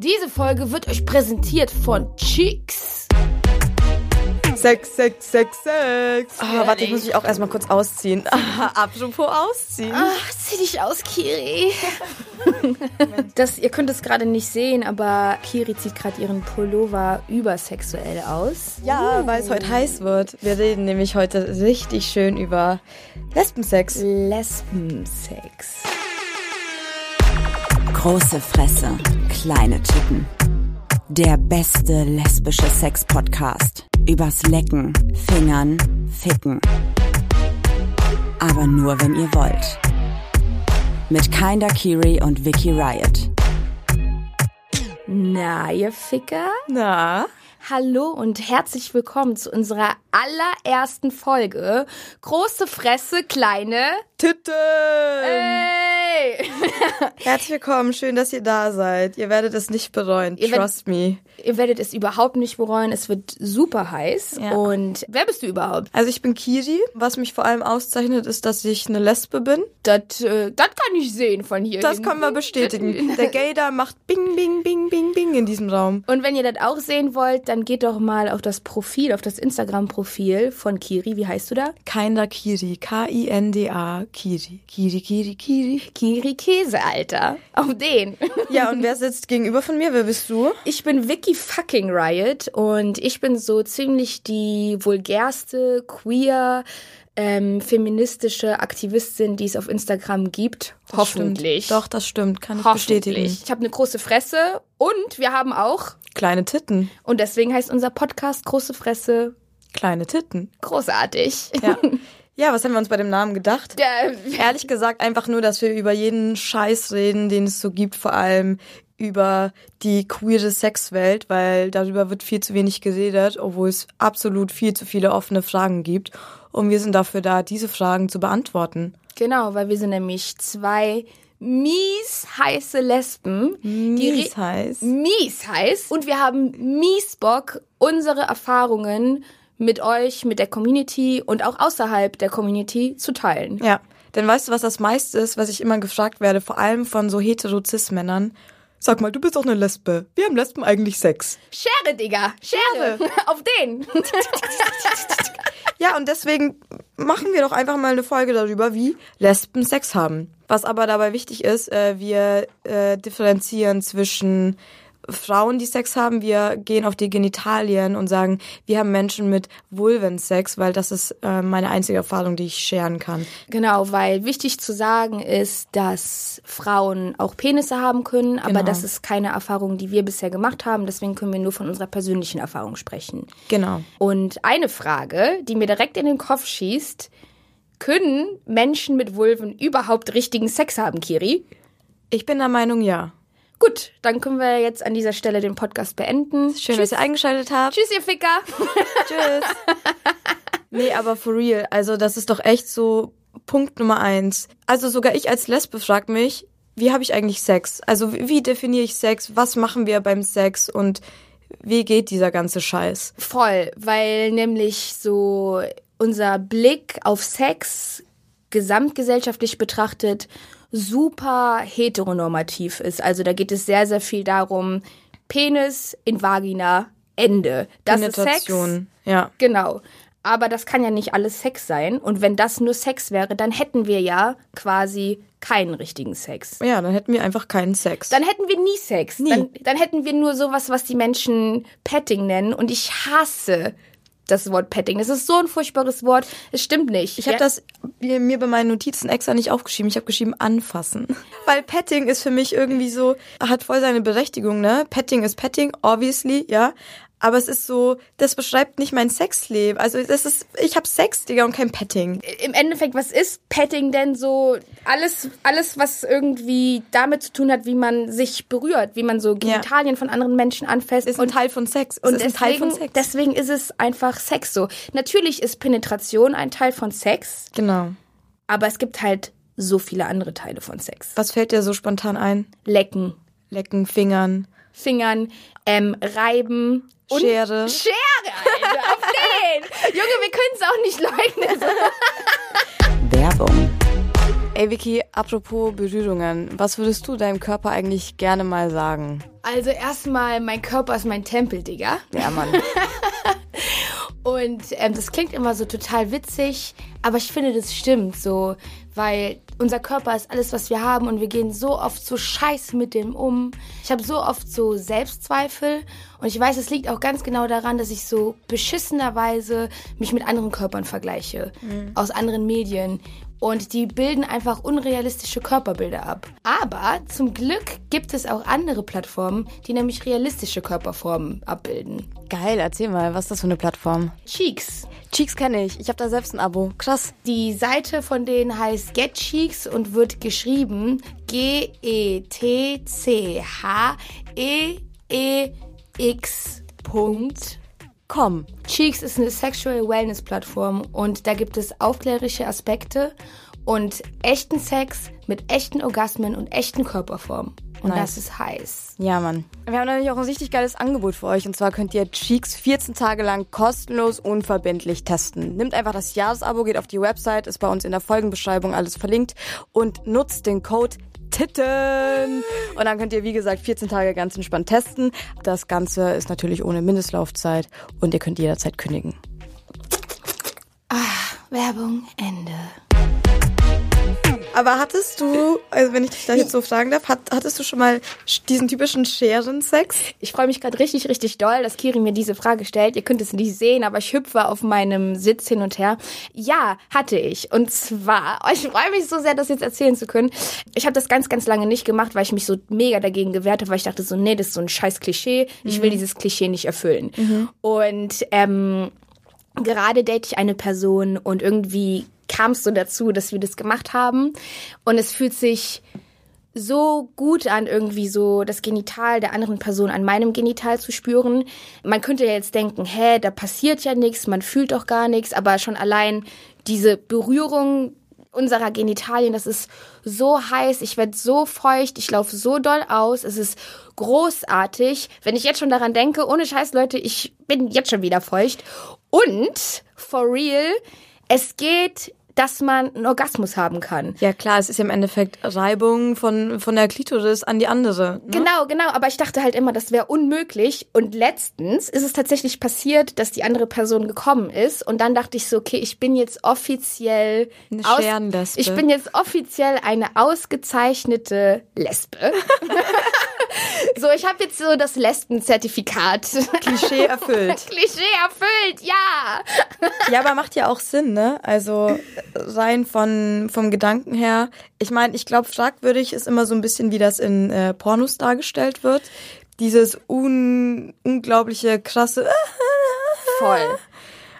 Diese Folge wird euch präsentiert von Cheeks. Sex, Sex, Sex, Sex. Ah, warte, ich muss mich auch erstmal kurz ausziehen. Apropos ausziehen. Ach, zieh dich aus, Kiri. das, ihr könnt es gerade nicht sehen, aber Kiri zieht gerade ihren Pullover übersexuell aus. Ja, weil es heute heiß wird. Wir reden nämlich heute richtig schön über Lesbensex. Lesbensex. Große Fresse, kleine Titten. Der beste lesbische Sex-Podcast. Übers Lecken, Fingern, Ficken. Aber nur, wenn ihr wollt. Mit Kinder Kiri und Vicky Riot. Na, ihr Ficker? Na? Hallo und herzlich willkommen zu unserer allerersten Folge. Große Fresse, kleine. Titten! Hey! Herzlich willkommen, schön, dass ihr da seid. Ihr werdet es nicht bereuen, Ihr werdet- trust me. Ihr werdet es überhaupt nicht bereuen. Es wird super heiß. Ja. Und wer bist du überhaupt? Also ich bin Kiri. Was mich vor allem auszeichnet, ist, dass ich eine Lesbe bin. Das, äh, das kann ich sehen von hier. Das können wir bestätigen. Der Gaydar macht Bing, Bing, Bing, Bing, Bing in diesem Raum. Und wenn ihr das auch sehen wollt, dann geht doch mal auf das Profil, auf das Instagram-Profil von Kiri. Wie heißt du da? Kinder Kiri. K-I-N-D-A Kiri. Kiri, Kiri, Kiri. Kiri Käse, Alter. Auf den. Ja, und wer sitzt gegenüber von mir? Wer bist du? Ich bin Vicky fucking Riot und ich bin so ziemlich die vulgärste, queer, ähm, feministische Aktivistin, die es auf Instagram gibt. Hoffentlich. Stimmt. Doch, das stimmt. Kann ich bestätigen. Ich habe eine große Fresse und wir haben auch, Kleine Titten. und deswegen heißt unser Podcast Große Fresse Kleine Titten. großartig. Ja. ja, was haben wir uns bei dem Namen gedacht? Der, Ehrlich gesagt einfach nur, dass wir über jeden Scheiß reden, den es so gibt, vor allem über die queere Sexwelt, weil darüber wird viel zu wenig geredet, obwohl es absolut viel zu viele offene Fragen gibt. Und wir sind dafür da, diese Fragen zu beantworten. Genau, weil wir sind nämlich zwei mies heiße Lesben. Mies heiß. Mies heiß. Und wir haben mies Bock, unsere Erfahrungen mit euch, mit der Community und auch außerhalb der Community zu teilen. Ja, denn weißt du, was das meiste ist, was ich immer gefragt werde, vor allem von so hetero-cis-Männern? Sag mal, du bist auch eine Lesbe. Wir haben Lesben eigentlich Sex. Schere, Digga, Schere. Auf den. Ja, und deswegen machen wir doch einfach mal eine Folge darüber, wie Lesben Sex haben. Was aber dabei wichtig ist, äh, wir äh, differenzieren zwischen Frauen, die Sex haben, wir gehen auf die Genitalien und sagen, wir haben Menschen mit Vulvensex, weil das ist äh, meine einzige Erfahrung, die ich scheren kann. Genau, weil wichtig zu sagen ist, dass Frauen auch Penisse haben können, aber Genau. das ist keine Erfahrung, die wir bisher gemacht haben. Deswegen können wir nur von unserer persönlichen Erfahrung sprechen. Genau. Und eine Frage, die mir direkt in den Kopf schießt, können Menschen mit Vulven überhaupt richtigen Sex haben, Kiri? Ich bin der Meinung, ja. Gut, dann können wir jetzt an dieser Stelle den Podcast beenden. Schön, Tschüss. dass ihr eingeschaltet habt. Tschüss, ihr Ficker. Tschüss. nee, aber for real. Also, das ist doch echt so Punkt Nummer eins. Also, sogar ich als Lesbe frag mich, wie habe ich eigentlich Sex? Also, wie, wie definiere ich Sex? Was machen wir beim Sex? Und wie geht dieser ganze Scheiß? Voll, weil nämlich so unser Blick auf Sex gesamtgesellschaftlich betrachtet super heteronormativ ist. Also da geht es sehr, sehr viel darum, Penis in Vagina, Ende. Das ist Sex. Ja. Genau. Aber das kann ja nicht alles Sex sein. Und wenn das nur Sex wäre, dann hätten wir ja quasi keinen richtigen Sex. Ja, dann hätten wir einfach keinen Sex. Dann hätten wir nie Sex. Nie. Dann, dann hätten wir nur sowas, was die Menschen Petting nennen. Und ich hasse das Wort Petting. Das ist so ein furchtbares Wort. Es stimmt nicht. Ich habe Ja, das mir mir bei meinen Notizen extra nicht aufgeschrieben. Ich habe geschrieben anfassen. Weil Petting ist für mich irgendwie so, hat voll seine Berechtigung, ne? Petting ist Petting, obviously, ja. Aber es ist so, das beschreibt nicht mein Sexleben. Also das ist, ich habe Sex, Digga, und kein Petting. Im Endeffekt, was ist Petting denn so? Alles, alles, was irgendwie damit zu tun hat, wie man sich berührt, wie man so Genitalien von anderen Menschen anfasst. Ist ein Teil von Sex. Es Und ein Teil deswegen, von Sex. deswegen ist es einfach Sex so. Natürlich ist Penetration ein Teil von Sex, genau. aber es gibt halt so viele andere Teile von Sex. Was fällt dir so spontan ein? Lecken, Lecken, Fingern, Fingern, ähm, reiben. Und Schere. Schere, Alter, auf den! Junge, wir können es auch nicht leugnen. Werbung. Ey Vicky, apropos Berührungen, was würdest du deinem Körper eigentlich gerne mal sagen? Also erstmal, mein Körper ist mein Tempel, Digga. Ja, Mann. Und ähm, das klingt immer so total witzig, aber ich finde, das stimmt so, weil unser Körper ist alles, was wir haben und wir gehen so oft so scheiße mit dem um. Ich habe so oft so Selbstzweifel und ich weiß, es liegt auch ganz genau daran, dass ich so beschissenerweise mich mit anderen Körpern vergleiche, aus anderen Medien. Und die bilden einfach unrealistische Körperbilder ab. Aber zum Glück gibt es auch andere Plattformen, die nämlich realistische Körperformen abbilden. Geil, erzähl mal, was ist das für eine Plattform? Cheeks. Cheeks kenne ich. Ich habe da selbst ein Abo. Krass. Die Seite von denen heißt Get Cheeks und wird geschrieben G-E-T-C-H-E-E-X. Punkt. Komm. Cheeks ist eine Sexual Wellness Plattform und da gibt es aufklärerische Aspekte und echten Sex mit echten Orgasmen und echten Körperformen. Und Nice. das ist heiß. Ja, Mann. Wir haben natürlich auch ein richtig geiles Angebot für euch. Und zwar könnt ihr Cheeks 14 Tage lang kostenlos unverbindlich testen. Nimmt einfach das Jahresabo, geht auf die Website, ist bei uns in der Folgenbeschreibung alles verlinkt und nutzt den Code Titten. Und dann könnt ihr, wie gesagt, 14 Tage ganz entspannt testen. Das Ganze ist natürlich ohne Mindestlaufzeit und ihr könnt jederzeit kündigen. Werbung Ende. Aber hattest du, also wenn ich dich da jetzt so fragen darf, hat, hattest du schon mal diesen typischen Scherensex? Ich freue mich gerade richtig, richtig doll, dass Kiri mir diese Frage stellt. Ihr könnt es nicht sehen, aber ich hüpfe auf meinem Sitz hin und her. Ja, hatte ich. Und zwar, ich freue mich so sehr, das jetzt erzählen zu können. Ich habe das ganz, ganz lange nicht gemacht, weil ich mich so mega dagegen gewehrt habe, weil ich dachte so, nee, das ist so ein scheiß Klischee. Ich will dieses Klischee nicht erfüllen. Und ähm, gerade date ich eine Person und irgendwie kam es so dazu, dass wir das gemacht haben. Und es fühlt sich so gut an, irgendwie so das Genital der anderen Person an meinem Genital zu spüren. Man könnte ja jetzt denken, hä, da passiert ja nichts, man fühlt doch gar nichts, aber schon allein diese Berührung unserer Genitalien, das ist so heiß, ich werde so feucht, ich laufe so doll aus, es ist großartig. Wenn ich jetzt schon daran denke, ohne Scheiß, Leute, ich bin jetzt schon wieder feucht. Und, for real, es geht, dass man einen Orgasmus haben kann. Ja klar, es ist ja im Endeffekt Reibung von, von der Klitoris an die andere. Ne? Genau, genau, aber ich dachte halt immer, das wäre unmöglich. Und letztens ist es tatsächlich passiert, dass die andere Person gekommen ist. Und dann dachte ich so, okay, ich bin jetzt offiziell. Eine aus-. Ich bin jetzt offiziell eine ausgezeichnete Lesbe. so, ich habe jetzt so das Lesbenzertifikat. Klischee erfüllt. Klischee erfüllt, ja. Ja, aber macht ja auch Sinn, ne? Also rein von vom Gedanken her. Ich meine, ich glaube, fragwürdig ist immer so ein bisschen, wie das in äh, Pornos dargestellt wird. Dieses un unglaubliche, krasse. Voll.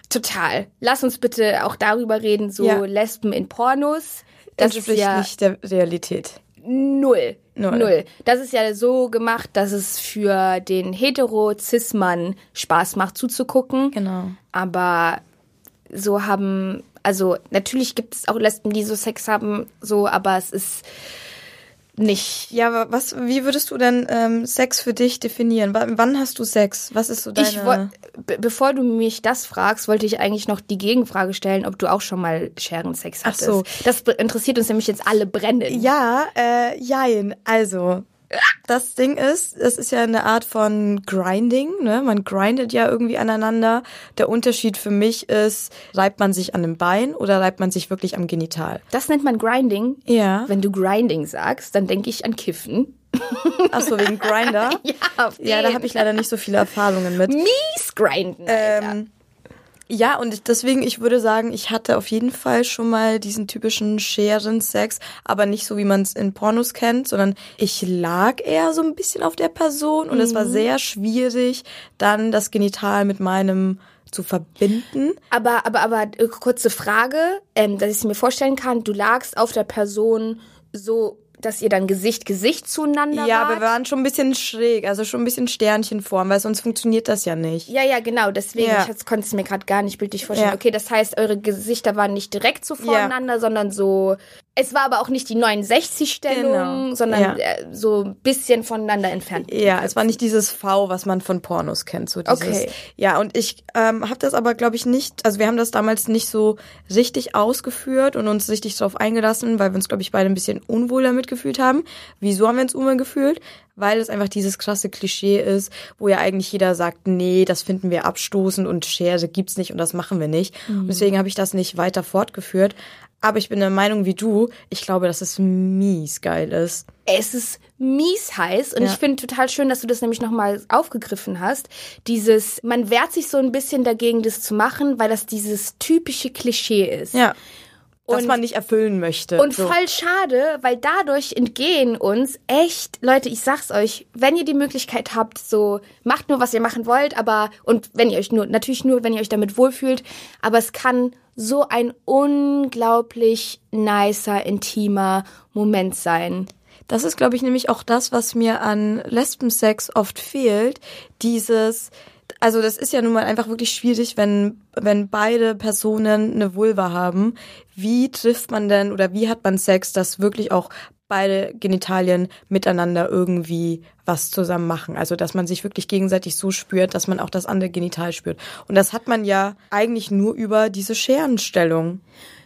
Total. Lass uns bitte auch darüber reden, so Ja. Lesben in Pornos. Das ist entspricht ja nicht der Realität. null. Null. Null. Das ist ja so gemacht, dass es für den hetero-cis-Mann Spaß macht zuzugucken. Genau. Aber so haben, also natürlich gibt es auch Lesben, die so Sex haben, so, aber es ist nicht. Ja, aber was, wie würdest du denn ähm, Sex für dich definieren? W wann hast du Sex? Was ist so deine... Ich woll, be bevor du mich das fragst, wollte ich eigentlich noch die Gegenfrage stellen, ob du auch schon mal Scherensex Ach hattest. so. Das interessiert uns nämlich jetzt alle brennend. Ja, äh, jein. Also, das Ding ist, es ist ja eine Art von Grinding, ne? Man grindet ja irgendwie aneinander. Der Unterschied für mich ist, reibt man sich an dem Bein oder reibt man sich wirklich am Genital? Das nennt man Grinding. Ja. Wenn du Grinding sagst, dann denke ich an Kiffen. Ach so, wegen Grinder? Ja, auf Ja, da den. habe ich leider nicht so viele Erfahrungen mit. mies grinden. Alter. Ähm, ja, und deswegen, ich würde sagen, ich hatte auf jeden Fall schon mal diesen typischen Scherensex, aber nicht so, wie man es in Pornos kennt, sondern ich lag eher so ein bisschen auf der Person und es war sehr schwierig, dann das Genital mit meinem zu verbinden. Aber, aber, aber äh, kurze Frage, ähm, dass ich es mir vorstellen kann, du lagst auf der Person so, dass ihr dann Gesicht Gesicht zueinander Ja, wart. aber wir waren schon ein bisschen schräg, also schon ein bisschen Sternchenform, weil sonst funktioniert das ja nicht. ja, ja, genau. Deswegen, Ja. ich konnte es mir gerade gar nicht bildlich vorstellen. Ja. Okay, das heißt, eure Gesichter waren nicht direkt so voreinander, sondern so Es war aber auch nicht die 69-Stellung, Genau. sondern Ja. äh, so ein bisschen voneinander entfernt. Ja, es war nicht dieses V, was man von Pornos kennt. So dieses, Okay. Ja, und ich ähm, habe das aber, glaube ich, nicht, also wir haben das damals nicht so richtig ausgeführt und uns richtig darauf eingelassen, weil wir uns, glaube ich, beide ein bisschen unwohl damit gefühlt haben. Wieso haben wir uns unwohl gefühlt? Weil es einfach dieses krasse Klischee ist, wo ja eigentlich jeder sagt, nee, das finden wir abstoßend und Schere gibt's nicht und das machen wir nicht. Und deswegen habe ich das nicht weiter fortgeführt. Aber ich bin der Meinung wie du, ich glaube, dass es mies geil ist. Es ist mies heiß und Ja. ich finde total schön, dass du das nämlich nochmal aufgegriffen hast. Dieses, man wehrt sich so ein bisschen dagegen, das zu machen, weil das dieses typische Klischee ist. Ja. Dass Und- man nicht erfüllen möchte. Und so. voll schade, weil dadurch entgehen uns echt, Leute, ich sag's euch, wenn ihr die Möglichkeit habt, so macht nur, was ihr machen wollt, aber und wenn ihr euch nur, natürlich nur, wenn ihr euch damit wohlfühlt, aber es kann so ein unglaublich nicer, intimer Moment sein. Das ist, glaube ich, nämlich auch das, was mir an Lesbensex oft fehlt. Dieses, also das ist ja nun mal einfach wirklich schwierig, wenn, wenn beide Personen eine Vulva haben. Wie trifft man denn oder wie hat man Sex, dass wirklich auch beide Genitalien miteinander irgendwie was zusammen machen. Also, dass man sich wirklich gegenseitig so spürt, dass man auch das andere Genital spürt. Und das hat man ja eigentlich nur über diese Scherenstellung.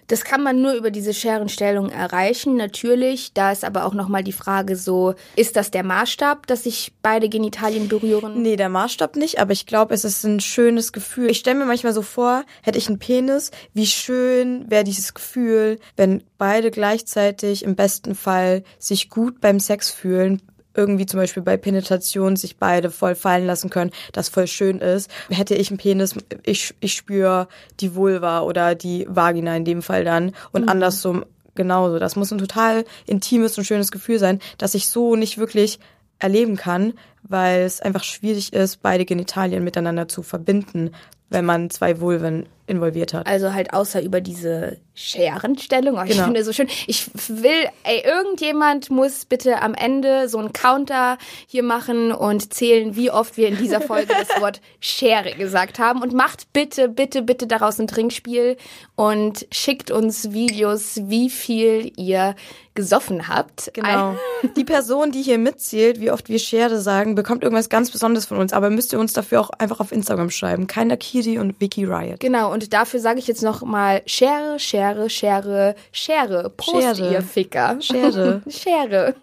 Das kann man nur über diese Scherenstellung erreichen, natürlich. Da ist aber auch nochmal die Frage so, ist das der Maßstab, dass sich beide Genitalien berühren? Nee, der Maßstab nicht, aber ich glaube, es ist ein schönes Gefühl. Ich stelle mir manchmal so vor, hätte ich einen Penis, wie schön wäre dieses Gefühl, wenn beide gleichzeitig im besten Fall sich gut beim Sex fühlen. Irgendwie zum Beispiel bei Penetration sich beide voll fallen lassen können, das voll schön ist. Hätte ich einen Penis, ich, ich spüre die Vulva oder die Vagina in dem Fall dann und andersrum genauso. Das muss ein total intimes und schönes Gefühl sein, dass ich so nicht wirklich erleben kann, weil es einfach schwierig ist, beide Genitalien miteinander zu verbinden, wenn man zwei Vulven involviert hat. Also halt außer über diese Scherenstellung. Oh, ich Genau. finde so schön. Ich will, ey, irgendjemand muss bitte am Ende so einen Counter hier machen und zählen, wie oft wir in dieser Folge das Wort Schere gesagt haben. Und macht bitte, bitte, bitte daraus ein Trinkspiel und schickt uns Videos, wie viel ihr gesoffen habt. Genau. Die Person, die hier mitzählt, wie oft wir Schere sagen, bekommt irgendwas ganz Besonderes von uns. Aber müsst ihr uns dafür auch einfach auf Instagram schreiben. Keiner Kiri und Vicky Riot. Genau, und dafür sage ich jetzt noch mal Schere, Schere, Schere, Schere. Prost, Schere. ihr Ficker. Schere. Schere.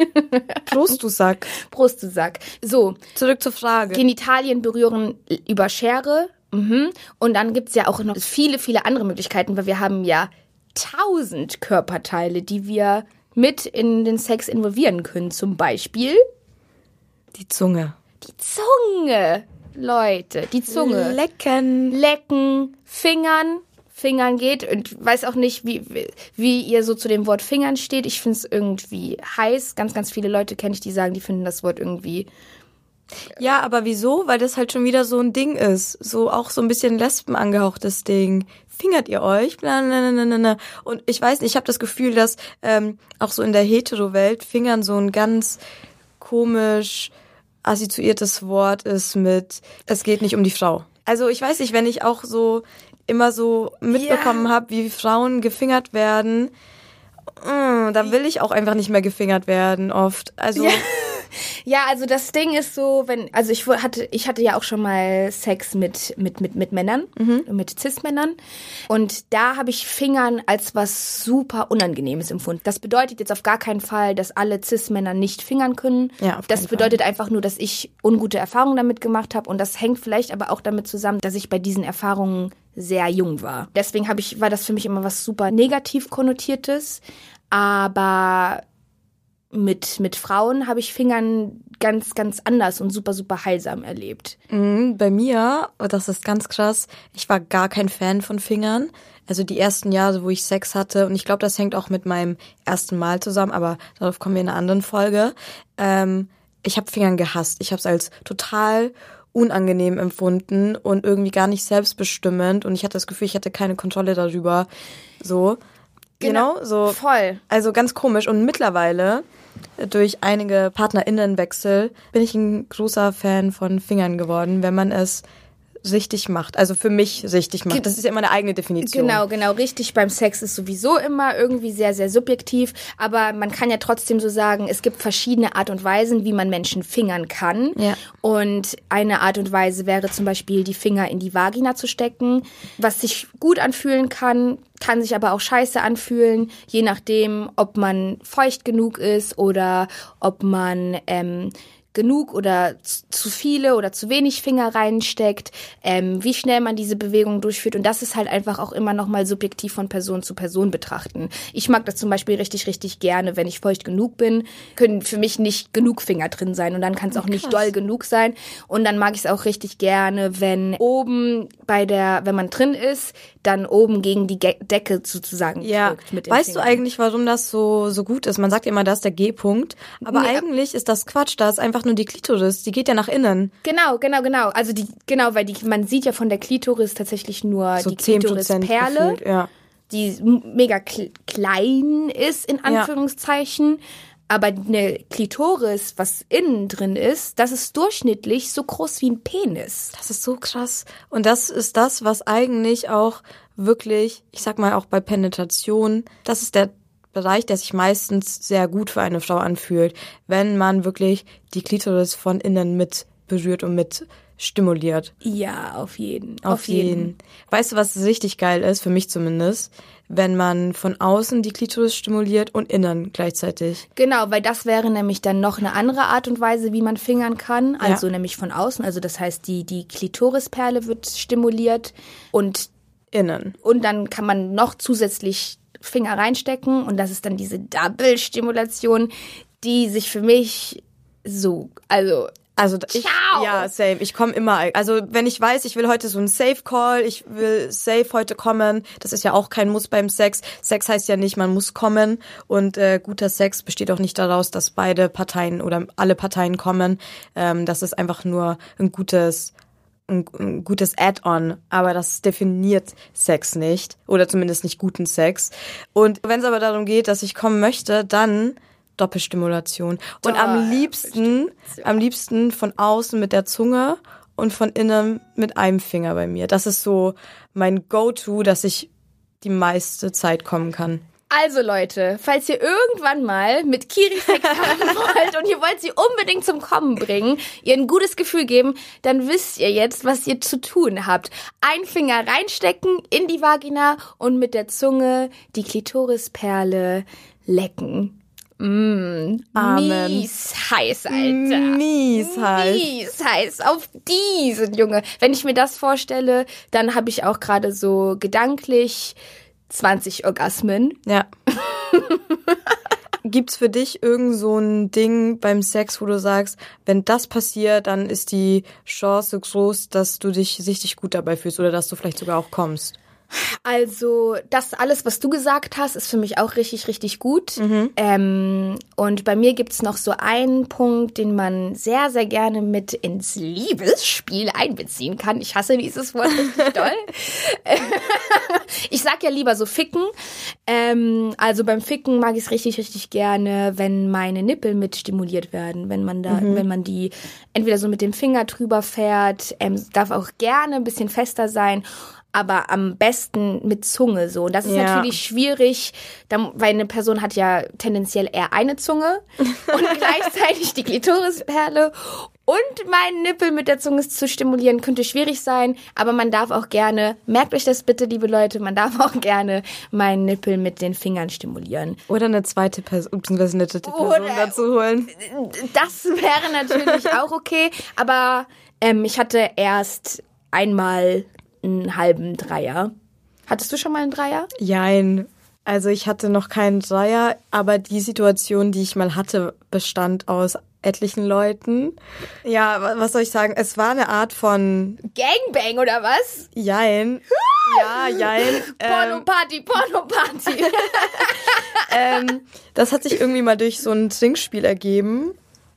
Prost, du Sack. Prost, du Sack. So, Zurück zur Frage. Genitalien berühren über Schere. Mhm. Und dann gibt's ja auch noch viele, viele andere Möglichkeiten, weil wir haben ja tausend Körperteile, die wir mit in den Sex involvieren können. Zum Beispiel Die Zunge. die Zunge. Leute, die Zunge. Lecken. Lecken, Fingern. Fingern geht und weiß auch nicht, wie, wie ihr so zu dem Wort Fingern steht. Ich finde es irgendwie heiß. Ganz, ganz viele Leute kenne ich, die sagen, die finden das Wort irgendwie Ja, aber wieso? Weil das halt schon wieder so ein Ding ist. So auch so ein bisschen Lesben angehauchtes Ding. Fingert ihr euch? Bla. Und ich weiß nicht, ich habe das Gefühl, dass ähm, auch so in der Hetero-Welt Fingern so ein ganz komisch assoziiertes Wort ist mit, es geht nicht um die Frau. Also ich weiß nicht, wenn ich auch so immer so mitbekommen Ja. habe, wie Frauen gefingert werden, mm, da will ich auch einfach nicht mehr gefingert werden oft. Also Ja, also das Ding ist so, wenn, also ich hatte, ich hatte ja auch schon mal Sex mit, mit, mit, mit Männern, mit Cis-Männern. Und da habe ich Fingern als was super Unangenehmes empfunden. Das bedeutet jetzt auf gar keinen Fall, dass alle Cis-Männer nicht fingern können. Ja, das keinen Fall. bedeutet einfach nur, dass ich ungute Erfahrungen damit gemacht habe. Und das hängt vielleicht aber auch damit zusammen, dass ich bei diesen Erfahrungen sehr jung war. Deswegen habe ich, war das für mich immer was super negativ konnotiertes. Aber mit, mit Frauen habe ich Fingern ganz, ganz anders und super, super heilsam erlebt. Mhm, Bei mir, das ist ganz krass, ich war gar kein Fan von Fingern. Also die ersten Jahre, wo ich Sex hatte, und ich glaube, das hängt auch mit meinem ersten Mal zusammen, aber darauf kommen wir in einer anderen Folge. Ähm, ich habe Fingern gehasst. Ich habe es als total unangenehm empfunden und irgendwie gar nicht selbstbestimmend und ich hatte das Gefühl, ich hatte keine Kontrolle darüber. So. Genau, so. Voll. Also ganz komisch. Und mittlerweile, durch einige PartnerInnenwechsel, bin ich ein großer Fan von Fingern geworden, wenn man es richtig macht. Also für mich richtig macht. Das ist ja immer eine eigene Definition. Genau, genau. Richtig beim Sex ist sowieso immer irgendwie sehr, sehr subjektiv. Aber man kann ja trotzdem so sagen, es gibt verschiedene Art und Weisen, wie man Menschen fingern kann. Ja. Und eine Art und Weise wäre zum Beispiel, die Finger in die Vagina zu stecken, was sich gut anfühlen kann, kann sich aber auch scheiße anfühlen, je nachdem, ob man feucht genug ist oder ob man ähm, genug oder zu viele oder zu wenig Finger reinsteckt, ähm, wie schnell man diese Bewegung durchführt. Und das ist halt einfach auch immer nochmal subjektiv von Person zu Person betrachten. Ich mag das zum Beispiel richtig, richtig gerne, wenn ich feucht genug bin, können für mich nicht genug Finger drin sein und dann kann es auch nicht doll genug sein. Und dann mag ich es auch richtig gerne, wenn oben bei der, wenn man drin ist, dann oben gegen die Ge Decke sozusagen Ja, weißt du Fingern. eigentlich, warum das so, so gut ist? Man sagt ja immer, das ist der G-Punkt. Aber Nee, eigentlich ist das Quatsch. Da ist einfach nur die Klitoris. Die geht ja nach innen. Genau, genau, genau. Also die, genau, weil die, man sieht ja von der Klitoris tatsächlich nur So die 10 Prozent Klitorisperle, gefühlt. Ja. die mega kl klein ist, in Anführungszeichen. Aber eine Klitoris, was innen drin ist, das ist durchschnittlich so groß wie ein Penis. Das ist so krass. Und das ist das, was eigentlich auch wirklich, ich sag mal auch bei Penetration, das ist der Bereich, der sich meistens sehr gut für eine Frau anfühlt, wenn man wirklich die Klitoris von innen mit berührt und mit stimuliert. Ja, auf jeden. Auf, jeden. Weißt du, was richtig geil ist, für mich zumindest, wenn man von außen die Klitoris stimuliert und innen gleichzeitig. Genau, weil das wäre nämlich dann noch eine andere Art und Weise, wie man fingern kann. Also nämlich von außen. Also das heißt, die, die Klitorisperle wird stimuliert und Innen. Und dann kann man noch zusätzlich Finger reinstecken und das ist dann diese Double-Stimulation, die sich für mich so, also Also ich, Ciao. ja, same. Ich komme immer. Also wenn ich weiß, ich will heute so einen Safe Call, ich will safe heute kommen. Das ist ja auch kein Muss beim Sex. Sex heißt ja nicht, man muss kommen. Und äh, guter Sex besteht auch nicht daraus, dass beide Parteien oder alle Parteien kommen. Ähm, das ist einfach nur ein gutes ein, ein gutes Add-on, aber das definiert Sex nicht oder zumindest nicht guten Sex. Und wenn es aber darum geht, dass ich kommen möchte, dann Doppelstimulation. Und am liebsten, am liebsten von außen mit der Zunge und von innen mit einem Finger bei mir. Das ist so mein Go-To, dass ich die meiste Zeit kommen kann. Also Leute, falls ihr irgendwann mal mit Kiri Sex haben wollt und ihr wollt sie unbedingt zum Kommen bringen, ihr ein gutes Gefühl geben, dann wisst ihr jetzt, was ihr zu tun habt. Ein Finger reinstecken in die Vagina und mit der Zunge die Klitorisperle lecken. Mm, Amen. mies heiß, Alter. Mies heiß. Mies heiß auf diesen Junge. Wenn ich mir das vorstelle, dann habe ich auch gerade so gedanklich 20 Orgasmen. Ja. Gibt's für dich irgend so ein Ding beim Sex, wo du sagst, wenn das passiert, dann ist die Chance groß, dass du dich richtig gut dabei fühlst oder dass du vielleicht sogar auch kommst? Also, das alles, was du gesagt hast, ist für mich auch richtig, richtig gut. Ähm, und bei mir gibt's noch so einen Punkt, den man sehr, sehr gerne mit ins Liebesspiel einbeziehen kann. Ich hasse dieses Wort richtig doll. ich sag ja lieber so ficken. Ähm, also beim Ficken mag ich es richtig, richtig gerne, wenn meine Nippel mit stimuliert werden. Wenn man da, wenn man die entweder so mit dem Finger drüber fährt, ähm, darf auch gerne ein bisschen fester sein aber am besten mit Zunge so. Und das ist Ja. natürlich schwierig, weil eine Person hat ja tendenziell eher eine Zunge und gleichzeitig die Klitorisperle und meinen Nippel mit der Zunge zu stimulieren könnte schwierig sein, aber man darf auch gerne, merkt euch das bitte, liebe Leute, man darf auch gerne meinen Nippel mit den Fingern stimulieren. Oder eine zweite Person, beziehungsweise eine dritte Person Oder- dazu holen. Das wäre natürlich auch okay, aber ähm, ich hatte erst einmal einen halben Dreier. Hattest du schon mal einen Dreier? Jein. Also ich hatte noch keinen Dreier, aber die Situation, die ich mal hatte, bestand aus etlichen Leuten. Ja, wa- was soll ich sagen? Es war eine Art von Gangbang oder was? Jein. Ja, jein. Ähm, Porno-Party, Porno-Party. ähm, das hat sich irgendwie mal durch so ein Trinkspiel ergeben.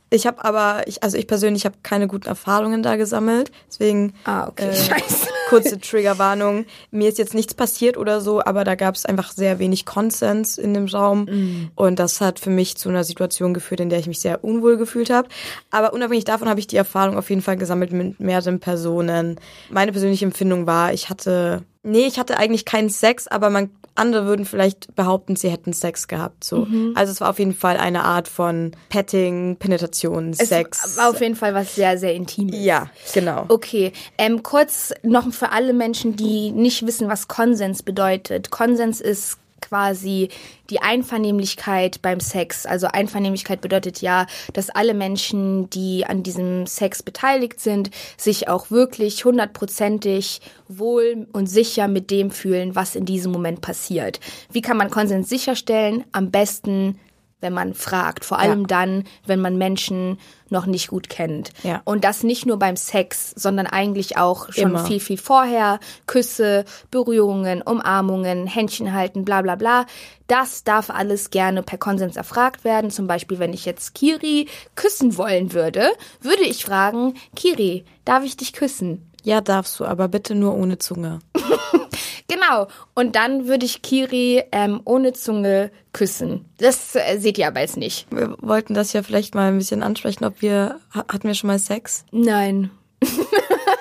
Ich habe aber, ich, also ich persönlich habe keine guten Erfahrungen da gesammelt. Deswegen ah, okay. Äh, Scheiße. Kurze Triggerwarnung. Mir ist jetzt nichts passiert oder so, aber da gab es einfach sehr wenig Konsens in dem Raum. Mm. Und das hat für mich zu einer Situation geführt, in der ich mich sehr unwohl gefühlt habe. Aber unabhängig davon habe ich die Erfahrung auf jeden Fall gesammelt mit mehreren Personen. Meine persönliche Empfindung war, ich hatte, nee, ich hatte eigentlich keinen Sex, aber man andere würden vielleicht behaupten, sie hätten Sex gehabt. So. Mhm. Also es war auf jeden Fall eine Art von Petting, Penetration, Es Sex. war auf jeden Fall was sehr, sehr Intimes. ja, genau. Okay, ähm, kurz noch für alle Menschen, die nicht wissen, was Konsens bedeutet. Konsens ist quasi die Einvernehmlichkeit beim Sex. Also Einvernehmlichkeit bedeutet ja, dass alle Menschen, die an diesem Sex beteiligt sind, sich auch wirklich hundertprozentig wohl und sicher mit dem fühlen, was in diesem Moment passiert. Wie kann man Konsens sicherstellen? Am besten wenn man fragt. Vor allem Ja. dann, wenn man Menschen noch nicht gut kennt. Ja. Und das nicht nur beim Sex, sondern eigentlich auch schon Immer. viel, viel vorher. Küsse, Berührungen, Umarmungen, Händchen halten, bla bla bla. Das darf alles gerne per Konsens erfragt werden. Zum Beispiel, wenn ich jetzt Kiri küssen wollen würde, würde ich fragen, Kiri, darf ich dich küssen? Ja, darfst du, aber bitte nur ohne Zunge. Genau. Und dann würde ich Kiri ähm, ohne Zunge küssen. Das äh, seht ihr aber jetzt nicht. Wir wollten das ja vielleicht mal ein bisschen ansprechen, ob wir, ha- hatten wir schon mal Sex? Nein.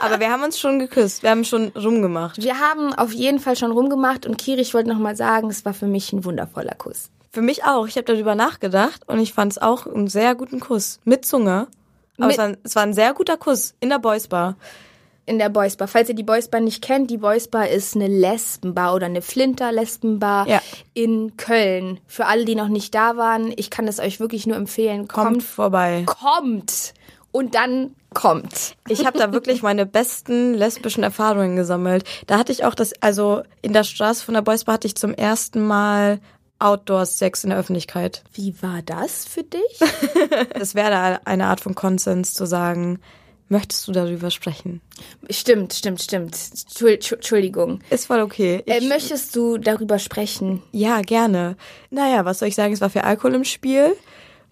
Aber wir haben uns schon geküsst, wir haben schon rumgemacht. Wir haben auf jeden Fall schon rumgemacht und Kiri, ich wollte noch mal sagen, es war für mich ein wundervoller Kuss. Für mich auch, ich habe darüber nachgedacht und ich fand es auch einen sehr guten Kuss. Mit Zunge. Aber Mit- es, war, ein- es war ein sehr guter Kuss in der Boys Bar. In der Boys Bar. Falls ihr die Boys Bar nicht kennt, die Boys Bar ist eine Lesbenbar oder eine Flinter-Lesbenbar Ja. in Köln. Für alle, die noch nicht da waren, ich kann es euch wirklich nur empfehlen. Kommt Kommt, vorbei. kommt. Und dann kommt. Ich habe da wirklich meine besten lesbischen Erfahrungen gesammelt. Da hatte ich auch das, also in der Straße von der Boys Bar hatte ich zum ersten Mal Outdoor-Sex in der Öffentlichkeit. Wie war das für dich? Das wäre da eine Art von Konsens zu sagen, möchtest du darüber sprechen? stimmt, stimmt, stimmt. Entschuld- Entschuldigung. Ist voll okay. Äh, möchtest du darüber sprechen? Ja, gerne. Naja, was soll ich sagen? Es war viel Alkohol im Spiel.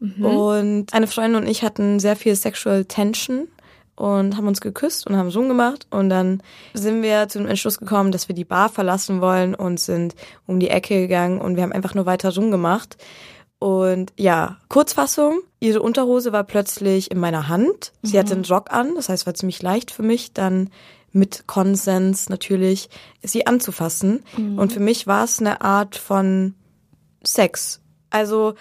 Und eine Freundin und ich hatten sehr viel Sexual Tension und haben uns geküsst und haben Zoom gemacht. Und dann sind wir zu dem Entschluss gekommen, dass wir die Bar verlassen wollen und sind um die Ecke gegangen und wir haben einfach nur weiter Zoom gemacht. Und ja, Kurzfassung, ihre Unterhose war plötzlich in meiner Hand. Sie hatte einen Rock an, das heißt, war ziemlich leicht für mich, dann mit Konsens natürlich sie anzufassen. Und für mich war es eine Art von Sex. Also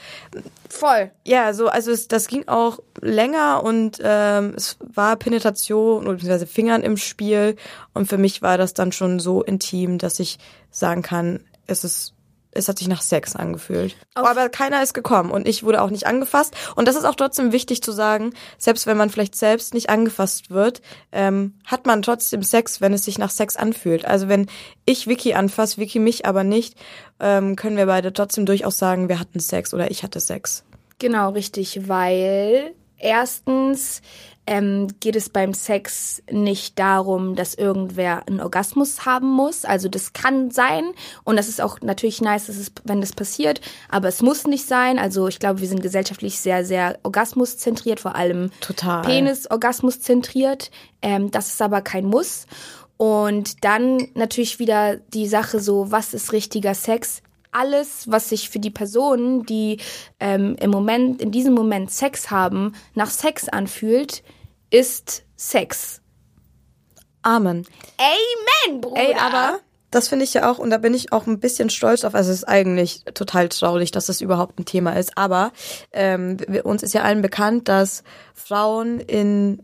Voll. ja, so also es, das ging auch länger und ähm, es war Penetration oder beziehungsweise Fingern im Spiel und für mich war das dann schon so intim, dass ich sagen kann, es ist es hat sich nach Sex angefühlt. Aber keiner ist gekommen und ich wurde auch nicht angefasst. Und das ist auch trotzdem wichtig zu sagen, selbst wenn man vielleicht selbst nicht angefasst wird, ähm, hat man trotzdem Sex, wenn es sich nach Sex anfühlt. Also wenn ich Vicky anfasse, Vicky mich aber nicht, ähm, können wir beide trotzdem durchaus sagen, wir hatten Sex oder ich hatte Sex. Genau, richtig, weil erstens ähm, geht es beim Sex nicht darum, dass irgendwer einen Orgasmus haben muss. Also das kann sein und das ist auch natürlich nice, dass es, wenn das passiert, aber es muss nicht sein. Also ich glaube, wir sind gesellschaftlich sehr, sehr orgasmuszentriert, vor allem Total. Penis orgasmuszentriert. Ähm, das ist aber kein Muss. Und dann natürlich wieder die Sache so, was ist richtiger Sex? Alles, was sich für die Personen, die ähm, im Moment, in diesem Moment Sex haben, nach Sex anfühlt, ist Sex. Amen. Amen, Bruder. Ey, aber das finde ich ja auch, und da bin ich auch ein bisschen stolz auf, also es ist eigentlich total traurig, dass das überhaupt ein Thema ist, aber ähm, wir, uns ist ja allen bekannt, dass Frauen in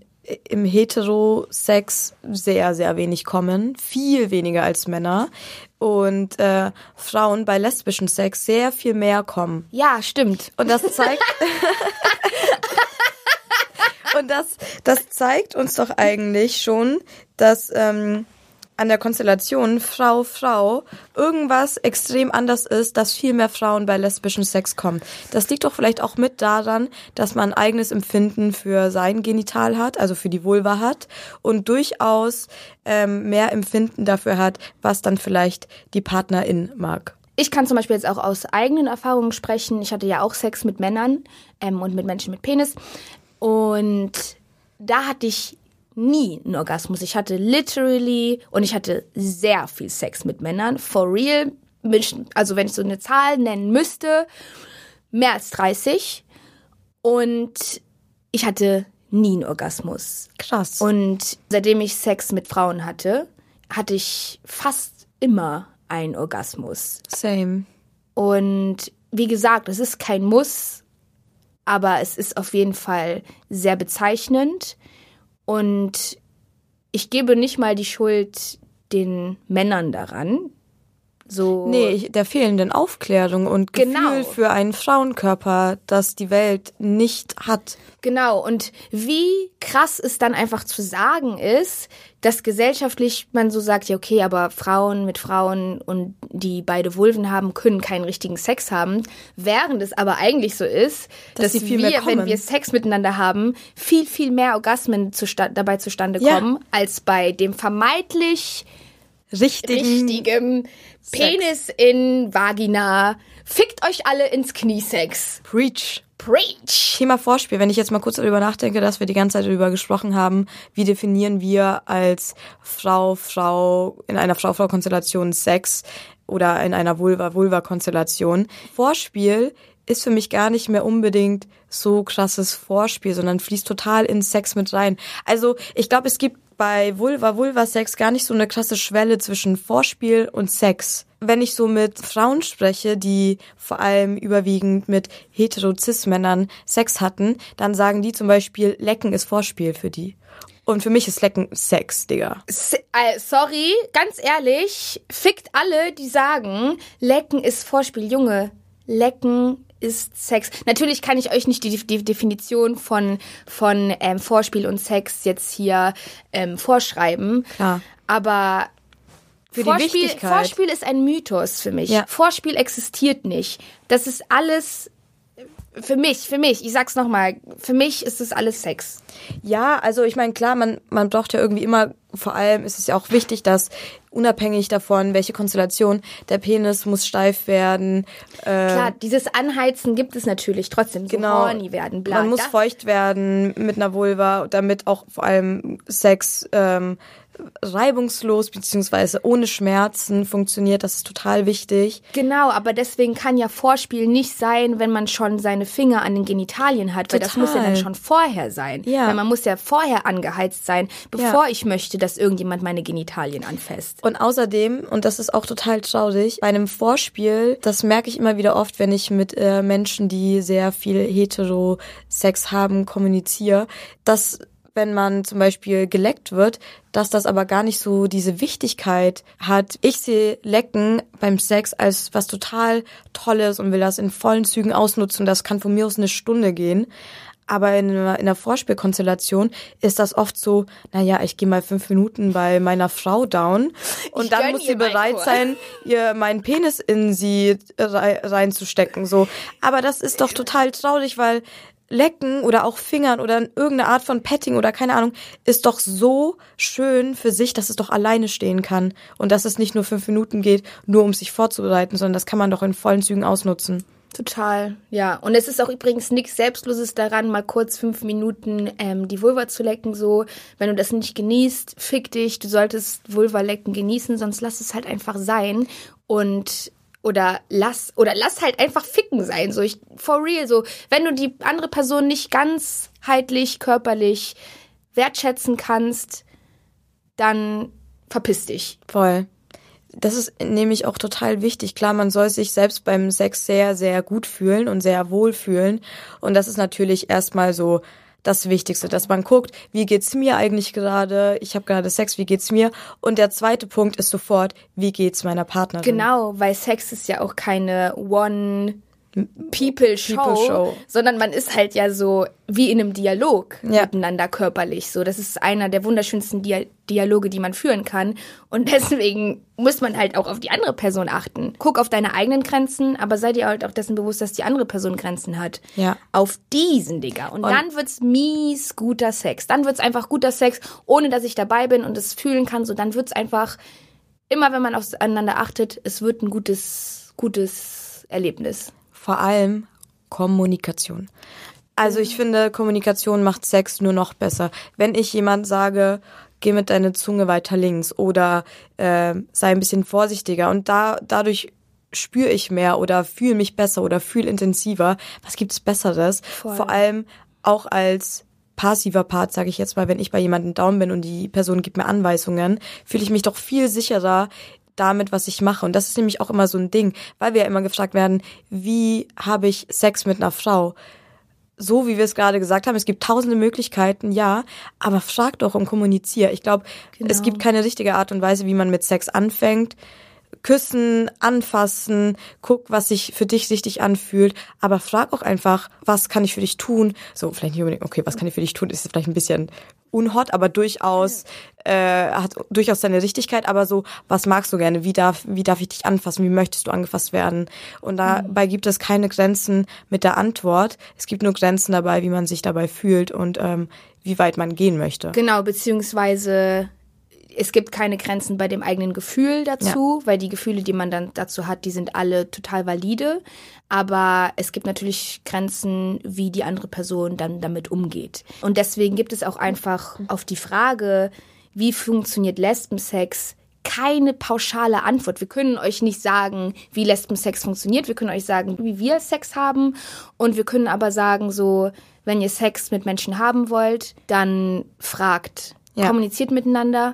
im Heterosex sehr, sehr wenig kommen, viel weniger als Männer und äh, Frauen bei lesbischen Sex sehr viel mehr kommen. Ja, stimmt. Und das zeigt. Und das, das zeigt uns doch eigentlich schon, dass ähm, an der Konstellation Frau, Frau irgendwas extrem anders ist, dass viel mehr Frauen bei lesbischen Sex kommen. Das liegt doch vielleicht auch mit daran, dass man ein eigenes Empfinden für sein Genital hat, also für die Vulva hat und durchaus ähm, mehr Empfinden dafür hat, was dann vielleicht die Partnerin mag. Ich kann zum Beispiel jetzt auch aus eigenen Erfahrungen sprechen. Ich hatte ja auch Sex mit Männern ähm, und mit Menschen mit Penis. Und da hatte ich nie einen Orgasmus. Ich hatte literally und ich hatte sehr viel Sex mit Männern. For real. Also wenn ich so eine Zahl nennen müsste, mehr als 30. Und ich hatte nie einen Orgasmus. Krass. Und seitdem ich Sex mit Frauen hatte, hatte ich fast immer einen Orgasmus. Same. Und wie gesagt, es ist kein Muss, aber es ist auf jeden Fall sehr bezeichnend. Und ich gebe nicht mal die Schuld den Männern daran. So Nee, der fehlenden Aufklärung und Gefühl Genau. für einen Frauenkörper, das die Welt nicht hat. Genau, und wie krass es dann einfach zu sagen ist, dass gesellschaftlich man so sagt, ja okay, aber Frauen mit Frauen und die beide Vulven haben, können keinen richtigen Sex haben, während es aber eigentlich so ist, Dass dass, sie viel wir, wenn wir Sex miteinander haben, viel, viel mehr Orgasmen zusta dabei zustande Ja. kommen, als bei dem vermeidlich Richtigen. richtigem Penis in Vagina. Fickt euch alle ins Kniesex. Preach. Preach! Thema Vorspiel, wenn ich jetzt mal kurz darüber nachdenke, dass wir die ganze Zeit darüber gesprochen haben, wie definieren wir als Frau, Frau, in einer Frau-Frau-Konstellation Sex oder in einer Vulva-Vulva-Konstellation. Vorspiel ist für mich gar nicht mehr unbedingt so krasses Vorspiel, sondern fließt total in Sex mit rein. Also ich glaube, es gibt bei Vulva-Vulva-Sex gar nicht so eine krasse Schwelle zwischen Vorspiel und Sex. Wenn ich so mit Frauen spreche, die vor allem überwiegend mit hetero-cis-Männern Sex hatten, dann sagen die zum Beispiel, Lecken ist Vorspiel für die. Und für mich ist Lecken Sex, Digga. S äh, sorry, ganz ehrlich, fickt alle, die sagen, Lecken ist Vorspiel. Junge, Lecken ist Sex. Natürlich kann ich euch nicht die, die Definition von, von ähm, Vorspiel und Sex jetzt hier ähm, vorschreiben. Klar. Aber Vorspiel. Vorspiel ist ein Mythos für mich. Ja. Vorspiel existiert nicht. Das ist alles für mich, für mich, ich sag's nochmal, für mich ist das alles Sex. Ja, also ich meine, klar, man, man braucht ja irgendwie immer, vor allem ist es ja auch wichtig, dass unabhängig davon, welche Konstellation, der Penis muss steif werden. Äh, Klar, dieses Anheizen gibt es natürlich trotzdem. So genau. horny werden, bla. Man muss feucht werden mit einer Vulva, damit auch vor allem Sex ähm, reibungslos beziehungsweise ohne Schmerzen funktioniert. Das ist total wichtig. Genau, aber deswegen kann ja Vorspiel nicht sein, wenn man schon seine Finger an den Genitalien hat, weil das muss ja Total. dann schon vorher sein. Ja. Weil man muss ja vorher angeheizt sein, bevor ich möchte, dass irgendjemand meine Genitalien anfasst. Und außerdem, und das ist auch total traurig, bei einem Vorspiel, das merke ich immer wieder oft, wenn ich mit äh, Menschen, die sehr viel Hetero-Sex haben, kommuniziere, dass wenn man zum Beispiel geleckt wird, dass das aber gar nicht so diese Wichtigkeit hat. Ich sehe Lecken beim Sex als was total Tolles und will das in vollen Zügen ausnutzen. Das kann von mir aus eine Stunde gehen. Aber in einer, in einer Vorspielkonstellation ist das oft so, naja, ich gehe mal fünf Minuten bei meiner Frau down und Ich dann muss sie bereit sein, ihr meinen Penis in sie rei- reinzustecken. So. Aber das ist doch total traurig, weil Lecken oder auch Fingern oder irgendeine Art von Petting oder keine Ahnung, ist doch so schön für sich, dass es doch alleine stehen kann. Und dass es nicht nur fünf Minuten geht, nur um sich vorzubereiten, sondern das kann man doch in vollen Zügen ausnutzen. Total, ja. Und es ist auch übrigens nichts Selbstloses daran, mal kurz fünf Minuten ähm, die Vulva zu lecken. So, wenn du das nicht genießt, fick dich. Du solltest Vulva lecken genießen, sonst lass es halt einfach sein und oder lass oder lass halt einfach ficken sein. So, ich for real. So, wenn du die andere Person nicht ganzheitlich, körperlich wertschätzen kannst, dann verpiss dich. Voll. Das ist nämlich auch total wichtig. Klar, man soll sich selbst beim Sex sehr, sehr gut fühlen und sehr wohl fühlen. Und das ist natürlich erstmal so das Wichtigste, dass man guckt, wie geht's mir eigentlich gerade? Ich habe gerade Sex, wie geht's mir? Und der zweite Punkt ist sofort, wie geht's meiner Partnerin? Genau, weil Sex ist ja auch keine One People Show, People Show. sondern man ist halt ja so wie in einem Dialog Ja. miteinander körperlich. So, das ist einer der wunderschönsten Dia Dialoge, die man führen kann. Und deswegen muss man halt auch auf die andere Person achten. Guck auf deine eigenen Grenzen, aber sei dir halt auch dessen bewusst, dass die andere Person Grenzen hat. Ja. Auf diesen, Digga. Und, dann wird's mies guter Sex. Dann wird's einfach guter Sex, ohne dass ich dabei bin und es fühlen kann. So, dann wird's einfach immer, wenn man aufeinander achtet, es wird ein gutes, gutes Erlebnis. Vor allem Kommunikation. Also ich finde, Kommunikation macht Sex nur noch besser. Wenn ich jemand sage, geh mit deiner Zunge weiter links oder äh, sei ein bisschen vorsichtiger und da dadurch spüre ich mehr oder fühle mich besser oder fühle intensiver. Was gibt's Besseres? Voll. Vor allem auch als passiver Part, sage ich jetzt mal, wenn ich bei jemandem down bin und die Person gibt mir Anweisungen, fühle ich mich doch viel sicherer damit, was ich mache. Und das ist nämlich auch immer so ein Ding, weil wir ja immer gefragt werden, wie habe ich Sex mit einer Frau? so wie wir es gerade gesagt haben, es gibt tausende Möglichkeiten, ja, aber frag doch und kommunizier. Ich glaube, Genau. es gibt keine richtige Art und Weise, wie man mit Sex anfängt. Küssen, anfassen, guck, was sich für dich richtig anfühlt, aber frag auch einfach, was kann ich für dich tun? So, vielleicht nicht unbedingt, okay, was kann ich für dich tun, ist vielleicht ein bisschen unhot, aber durchaus äh, hat durchaus seine Richtigkeit, aber so, was magst du gerne? Wie darf, wie darf ich dich anfassen? Wie möchtest du angefasst werden? Und dabei gibt es keine Grenzen mit der Antwort. Es gibt nur Grenzen dabei, wie man sich dabei fühlt und ähm, wie weit man gehen möchte. Genau, beziehungsweise es gibt keine Grenzen bei dem eigenen Gefühl dazu, weil die Gefühle, die man dann dazu hat, die sind alle total valide. Aber es gibt natürlich Grenzen, wie die andere Person dann damit umgeht. Und deswegen gibt es auch einfach auf die Frage, wie funktioniert Lesbensex, keine pauschale Antwort. Wir können euch nicht sagen, wie Lesbensex funktioniert. Wir können euch sagen, wie wir Sex haben. Und wir können aber sagen, so, wenn ihr Sex mit Menschen haben wollt, dann fragt, Ja. kommuniziert miteinander,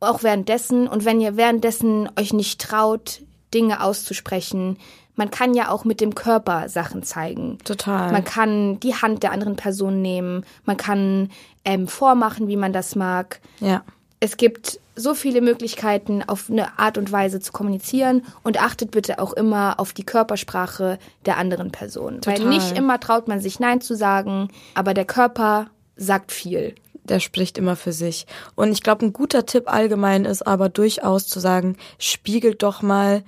auch währenddessen. Und wenn ihr währenddessen euch nicht traut, Dinge auszusprechen, man kann ja auch mit dem Körper Sachen zeigen. Total. Man kann die Hand der anderen Person nehmen, man kann ähm, vormachen, wie man das mag. Ja. Es gibt so viele Möglichkeiten, auf eine Art und Weise zu kommunizieren und achtet bitte auch immer auf die Körpersprache der anderen Person. Weil Total. nicht immer traut man sich Nein zu sagen, aber der Körper sagt viel. Der spricht immer für sich. Und ich glaube, ein guter Tipp allgemein ist aber durchaus zu sagen, spiegelt doch mal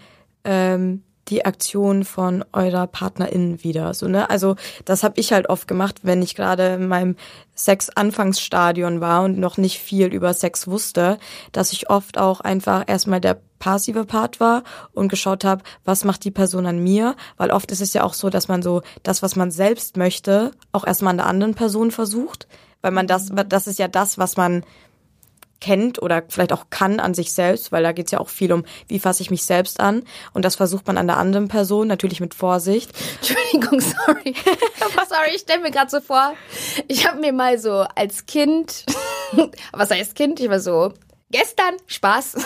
ähm, die Aktion von eurer Partnerin wieder. So, ne? Also das habe ich halt oft gemacht, wenn ich gerade in meinem Sex-Anfangsstadion war und noch nicht viel über Sex wusste, dass ich oft auch einfach erstmal der passive Part war und geschaut habe, was macht die Person an mir, weil oft ist es ja auch so, dass man so das, was man selbst möchte, auch erstmal an der anderen Person versucht, weil man das, das ist ja das, was man kennt oder vielleicht auch kann an sich selbst, weil da geht's ja auch viel um, wie fasse ich mich selbst an. Und das versucht man an der anderen Person, natürlich mit Vorsicht. Entschuldigung, sorry. sorry, ich stelle mir gerade so vor, ich habe mir mal so als Kind, was heißt Kind? Ich war so, gestern, Spaß.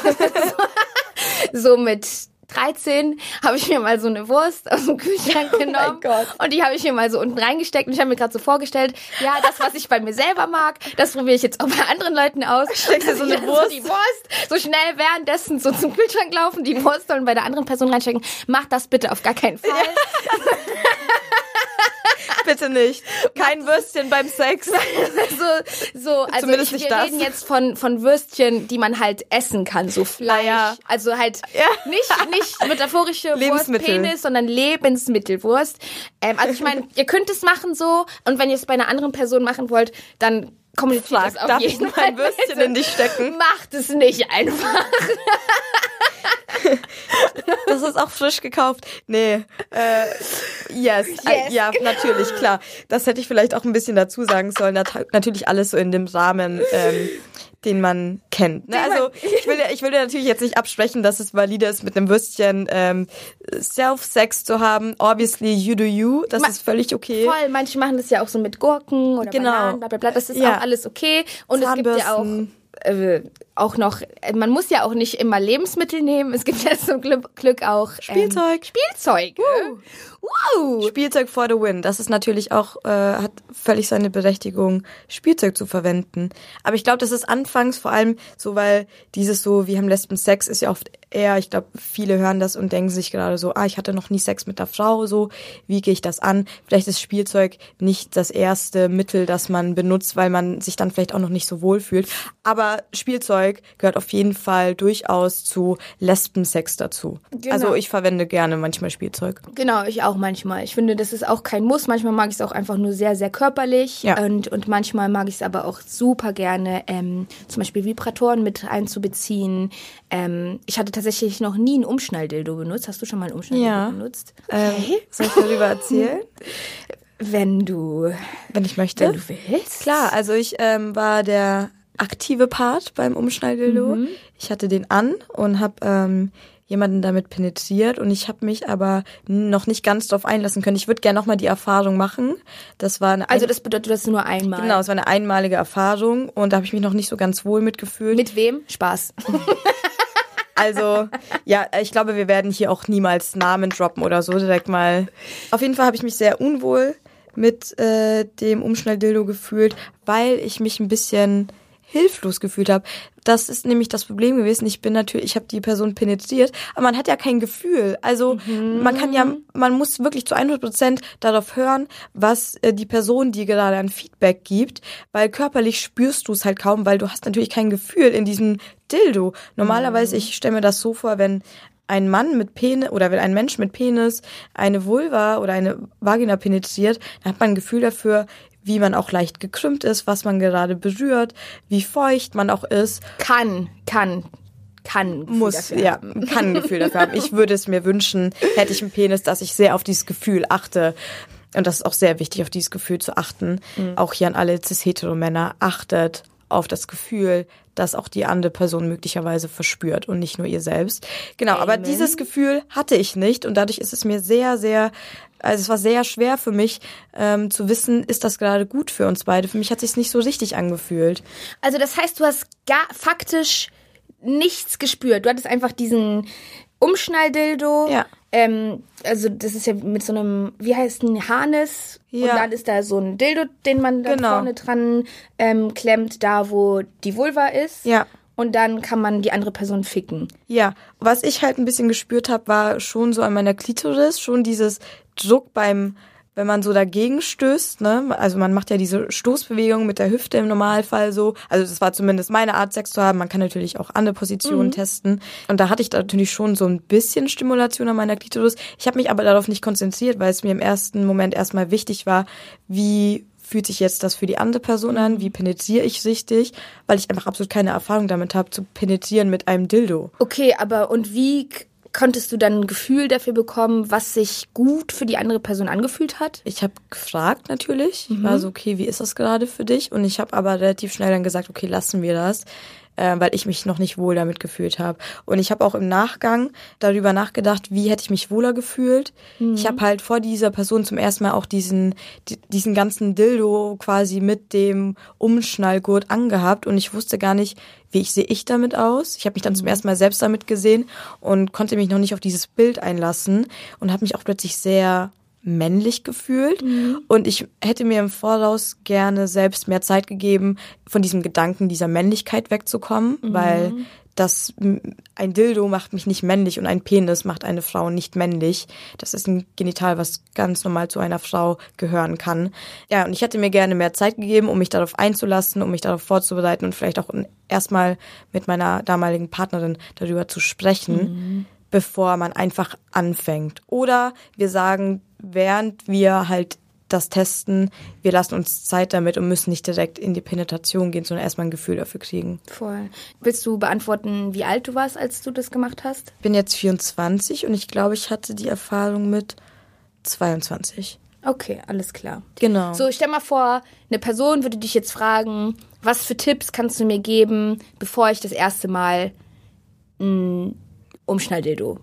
so mit 13 habe ich mir mal so eine Wurst aus dem Kühlschrank genommen Gott. und die habe ich mir mal so unten reingesteckt und ich habe mir gerade so vorgestellt, ja, das, was ich bei mir selber mag, das probiere ich jetzt auch bei anderen Leuten aus. Steckst du so eine Ja, Wurst? die Wurst, so schnell währenddessen so zum Kühlschrank laufen, die Wurst dann bei der anderen Person reinstecken. Mach das bitte auf gar keinen Fall. Bitte nicht. Kein Würstchen beim Sex. so, so, also Zumindest ich, wir das. reden jetzt von, von Würstchen, die man halt essen kann, so Fleisch. Naja. Also halt Ja. nicht, nicht metaphorische Wurst. Penis, sondern Lebensmittelwurst. Ähm, also ich meine, ihr könnt es machen so und wenn ihr es bei einer anderen Person machen wollt, dann kommuniziert Frag, es auf darf ich jeden noch Fall. ein Würstchen in dich stecken? Macht es nicht einfach. Das ist auch frisch gekauft. Nee. Äh, yes. Äh, ja, natürlich, klar. Das hätte ich vielleicht auch ein bisschen dazu sagen sollen. Nat natürlich alles so in dem Rahmen, ähm, den man kennt. Ne? Also ich will, ich will dir natürlich jetzt nicht absprechen, dass es valide ist, mit einem Würstchen ähm, Self-Sex zu haben. Obviously, you do you. Das Ma- ist völlig okay. Voll, manche machen das ja auch so mit Gurken oder Genau. Bananen, bla bla bla. Das ist Ja. auch alles okay. Und es gibt ja auch, äh, auch noch, äh, man muss ja auch nicht immer Lebensmittel nehmen. Es gibt ja zum Glück, auch Spielzeug. Ähm, Spielzeuge. Wow. Spielzeug for the win. Das ist natürlich auch, äh, hat völlig seine Berechtigung, Spielzeug zu verwenden. Aber ich glaube, das ist anfangs vor allem so, weil dieses so, wir haben Lesben Sex, ist ja oft eher, ich glaube, viele hören das und denken sich gerade so, ah, ich hatte noch nie Sex mit einer Frau, so, wie gehe ich das an? Vielleicht ist Spielzeug nicht das erste Mittel, das man benutzt, weil man sich dann vielleicht auch noch nicht so wohl fühlt. Aber Spielzeug gehört auf jeden Fall durchaus zu Lesbensex dazu. Genau. Also ich verwende gerne manchmal Spielzeug. Genau, ich auch manchmal. Ich finde, das ist auch kein Muss. Manchmal mag ich es auch einfach nur sehr, sehr körperlich. Ja. Und, und manchmal mag ich es aber auch super gerne, ähm, zum Beispiel Vibratoren mit einzubeziehen. Ähm, ich hatte tatsächlich noch nie ein Umschnalldildo benutzt. Hast du schon mal ein Umschnalldildo Ja. benutzt? Ähm, soll ich darüber erzählen? Wenn du, wenn ich möchte. wenn du willst. Klar, also ich ähm, war der aktive Part beim Umschnalldildo. Mhm. Ich hatte den an und habe ähm, jemanden damit penetriert und ich habe mich aber noch nicht ganz drauf einlassen können. Ich würde gerne nochmal die Erfahrung machen. Das war eine Also das bedeutet das nur einmal. genau, es war eine einmalige Erfahrung und da habe ich mich noch nicht so ganz wohl mitgefühlt. Mit wem? Spaß. Also, ja, ich glaube, wir werden hier auch niemals Namen droppen oder so direkt mal. Auf jeden Fall habe ich mich sehr unwohl mit äh, dem Umschnelldildo gefühlt, weil ich mich ein bisschen hilflos gefühlt habe. Das ist nämlich das Problem gewesen. Ich bin natürlich, ich habe die Person penetriert, aber man hat ja kein Gefühl. Also man kann ja, man muss wirklich zu 100 Prozent darauf hören, was äh, die Person dir gerade an Feedback gibt, weil körperlich spürst du es halt kaum, weil du hast natürlich kein Gefühl in diesem Dildo. Normalerweise, ich stelle mir das so vor, wenn ein Mann mit Penis oder wenn ein Mensch mit Penis eine Vulva oder eine Vagina penetriert, dann hat man ein Gefühl dafür, wie man auch leicht gekrümmt ist, was man gerade berührt, wie feucht man auch ist. Kann, kann, kann. Muss, dafür ja, haben. kann ein Gefühl dafür haben. Ich würde es mir wünschen, hätte ich einen Penis, dass ich sehr auf dieses Gefühl achte. Und das ist auch sehr wichtig, auf dieses Gefühl zu achten. Auch hier an alle cis-hetero-Männer, achtet auf das Gefühl, das auch die andere Person möglicherweise verspürt und nicht nur ihr selbst. Genau, aber Amen. dieses Gefühl hatte ich nicht und dadurch ist es mir sehr, sehr, also es war sehr schwer für mich ähm, zu wissen, ist das gerade gut für uns beide. Für mich hat sich nicht so richtig angefühlt. Also das heißt, du hast gar faktisch nichts gespürt. Du hattest einfach diesen Umschnalldildo. Ja. Ähm, also das ist ja mit so einem, wie heißt ein Harness? Ja. Und dann ist da so ein Dildo, den man da Genau. vorne dran ähm, klemmt, da wo die Vulva ist. Ja. Und dann kann man die andere Person ficken. Ja, was ich halt ein bisschen gespürt habe, war schon so an meiner Klitoris, schon dieses Druck beim, wenn man so dagegen stößt, ne? Also man macht ja diese Stoßbewegung mit der Hüfte im Normalfall so. Also das war zumindest meine Art, Sex zu haben. Man kann natürlich auch andere Positionen testen. Und da hatte ich natürlich schon so ein bisschen Stimulation an meiner Klitoris. Ich habe mich aber darauf nicht konzentriert, weil es mir im ersten Moment erstmal wichtig war, wie fühlt sich jetzt das für die andere Person an? Wie penetriere ich richtig? Weil ich einfach absolut keine Erfahrung damit habe, zu penetrieren mit einem Dildo. Okay, aber und wie konntest du dann ein Gefühl dafür bekommen, was sich gut für die andere Person angefühlt hat? Ich habe gefragt natürlich. Ich war so, okay, wie ist das gerade für dich? Und ich habe aber relativ schnell dann gesagt, okay, lassen wir das, äh, weil ich mich noch nicht wohl damit gefühlt habe. Und ich habe auch im Nachgang darüber nachgedacht, wie hätte ich mich wohler gefühlt. Ich habe halt vor dieser Person zum ersten Mal auch diesen, die, diesen ganzen Dildo quasi mit dem Umschnallgurt angehabt und ich wusste gar nicht, wie ich sehe ich damit aus. Ich habe mich dann zum ersten Mal selbst damit gesehen und konnte mich noch nicht auf dieses Bild einlassen und habe mich auch plötzlich sehr männlich gefühlt und ich hätte mir im Voraus gerne selbst mehr Zeit gegeben, von diesem Gedanken dieser Männlichkeit wegzukommen, weil das ein Dildo macht mich nicht männlich und ein Penis macht eine Frau nicht männlich. Das ist ein Genital, was ganz normal zu einer Frau gehören kann. Ja, und ich hätte mir gerne mehr Zeit gegeben, um mich darauf einzulassen, um mich darauf vorzubereiten und vielleicht auch erstmal mit meiner damaligen Partnerin darüber zu sprechen bevor man einfach anfängt. Oder wir sagen, während wir halt das testen, wir lassen uns Zeit damit und müssen nicht direkt in die Penetration gehen, sondern erstmal ein Gefühl dafür kriegen. Voll. Willst du beantworten, wie alt du warst, als du das gemacht hast? Ich bin jetzt 24 und ich glaube, ich hatte die Erfahrung mit 22. Okay, alles klar. Genau. So, stell mal vor, eine Person würde dich jetzt fragen, was für Tipps kannst du mir geben, bevor ich das erste Mal ein Umschnalldildo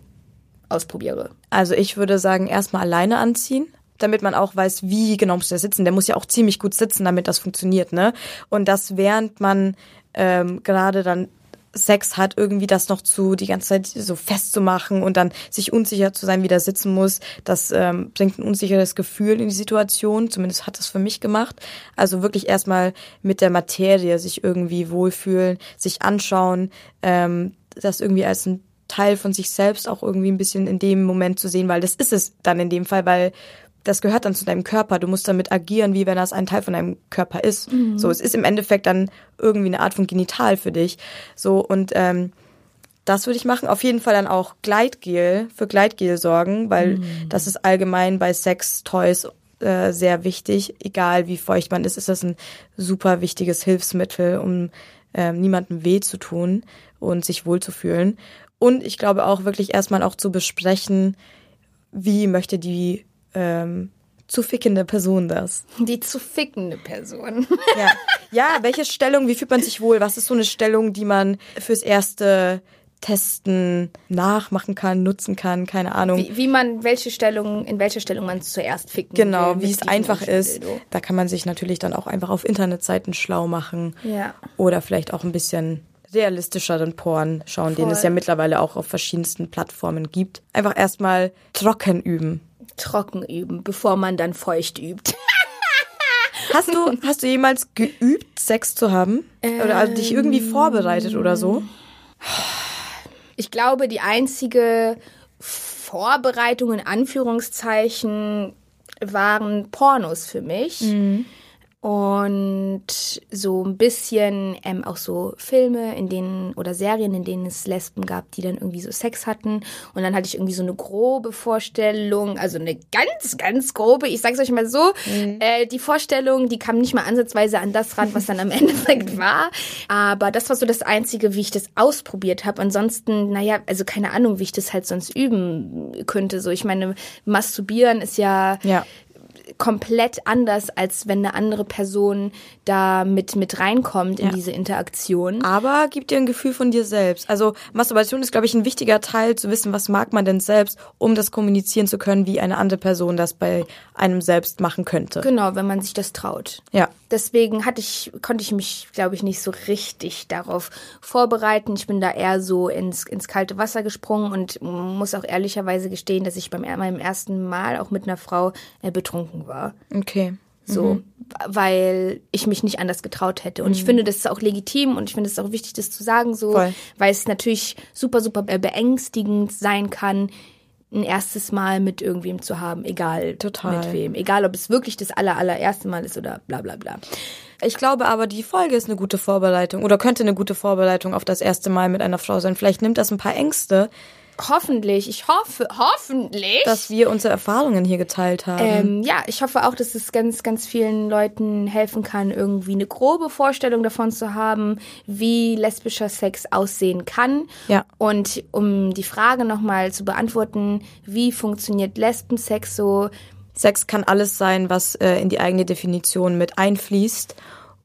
ausprobiere? Also ich würde sagen, erstmal alleine anziehen, damit man auch weiß, wie genau muss der sitzen. Der muss ja auch ziemlich gut sitzen, damit das funktioniert, ne? Und das während man ähm, gerade dann Sex hat, irgendwie das noch zu die ganze Zeit so festzumachen und dann sich unsicher zu sein, wie der sitzen muss, das ähm, bringt ein unsicheres Gefühl in die Situation. Zumindest hat das für mich gemacht. Also wirklich erstmal mit der Materie sich irgendwie wohlfühlen, sich anschauen, ähm, das irgendwie als ein Teil von sich selbst auch irgendwie ein bisschen in dem Moment zu sehen, weil das ist es dann in dem Fall, weil das gehört dann zu deinem Körper. Du musst damit agieren, wie wenn das ein Teil von deinem Körper ist. So, es ist im Endeffekt dann irgendwie eine Art von Genital für dich. So und ähm, das würde ich machen. Auf jeden Fall dann auch Gleitgel für Gleitgel sorgen, weil das ist allgemein bei Sex-Toys äh, sehr wichtig. Egal wie feucht man ist, ist das ein super wichtiges Hilfsmittel, um ähm, niemandem weh zu tun und sich wohlzufühlen. Und ich glaube auch wirklich erstmal auch zu besprechen, wie möchte die ähm, zu fickende Person das? Die zu fickende Person. Ja. ja, welche Stellung, wie fühlt man sich wohl? Was ist so eine Stellung, die man fürs erste Testen nachmachen kann, nutzen kann, keine Ahnung. Wie, wie man, welche Stellung, in welcher Stellung man zuerst ficken Genau, will, wie es einfach ist. Dildo. Da kann man sich natürlich dann auch einfach auf Internetseiten schlau machen. Ja. Oder vielleicht auch ein bisschen realistischeren Porn schauen, den es Voll. ja mittlerweile auch auf verschiedensten Plattformen gibt. Einfach erstmal trocken üben. Trocken üben, bevor man dann feucht übt. Hast du, hast du jemals geübt, Sex zu haben? Oder also dich irgendwie vorbereitet oder so? Ich glaube, die einzige Vorbereitung in Anführungszeichen waren Pornos für mich. Und so ein bisschen ähm, auch so Filme, in denen oder Serien, in denen es Lesben gab, die dann irgendwie so Sex hatten. Und dann hatte ich irgendwie so eine grobe Vorstellung, also eine ganz, ganz grobe, ich sag's euch mal so, äh, die Vorstellung, die kam nicht mal ansatzweise an das ran, was dann am Endeffekt war. Aber das war so das Einzige, wie ich das ausprobiert habe. Ansonsten, naja, also keine Ahnung, wie ich das halt sonst üben könnte. So, ich meine, masturbieren ist ja Ja. Komplett anders, als wenn eine andere Person da mit, mit reinkommt in Ja. diese Interaktion. Aber gibt dir ein Gefühl von dir selbst. Also Masturbation ist, glaube ich, ein wichtiger Teil zu wissen, was mag man denn selbst, um das kommunizieren zu können, wie eine andere Person das bei einem selbst machen könnte. Genau, wenn man sich das traut. Ja. Deswegen hatte ich, konnte ich mich, glaube ich, nicht so richtig darauf vorbereiten. Ich bin da eher so ins, ins kalte Wasser gesprungen und muss auch ehrlicherweise gestehen, dass ich beim meinem ersten Mal auch mit einer Frau äh, betrunken war. Okay. So, weil ich mich nicht anders getraut hätte. Und ich finde, das ist auch legitim und ich finde es auch wichtig, das zu sagen, so, Voll. weil es natürlich super, super äh, beängstigend sein kann, ein erstes Mal mit irgendwem zu haben, egal Total. mit wem. Egal, ob es wirklich das aller, allererste Mal ist oder bla bla bla. Ich glaube aber, die Folge ist eine gute Vorbereitung oder könnte eine gute Vorbereitung auf das erste Mal mit einer Frau sein. Vielleicht nimmt das ein paar Ängste, Hoffentlich, ich hoffe, hoffentlich. dass wir unsere Erfahrungen hier geteilt haben. Ähm, ja, ich hoffe auch, dass es ganz, ganz vielen Leuten helfen kann, irgendwie eine grobe Vorstellung davon zu haben, wie lesbischer Sex aussehen kann. Ja. Und um die Frage nochmal zu beantworten, wie funktioniert Lesbensex so? Sex kann alles sein, was äh, in die eigene Definition mit einfließt.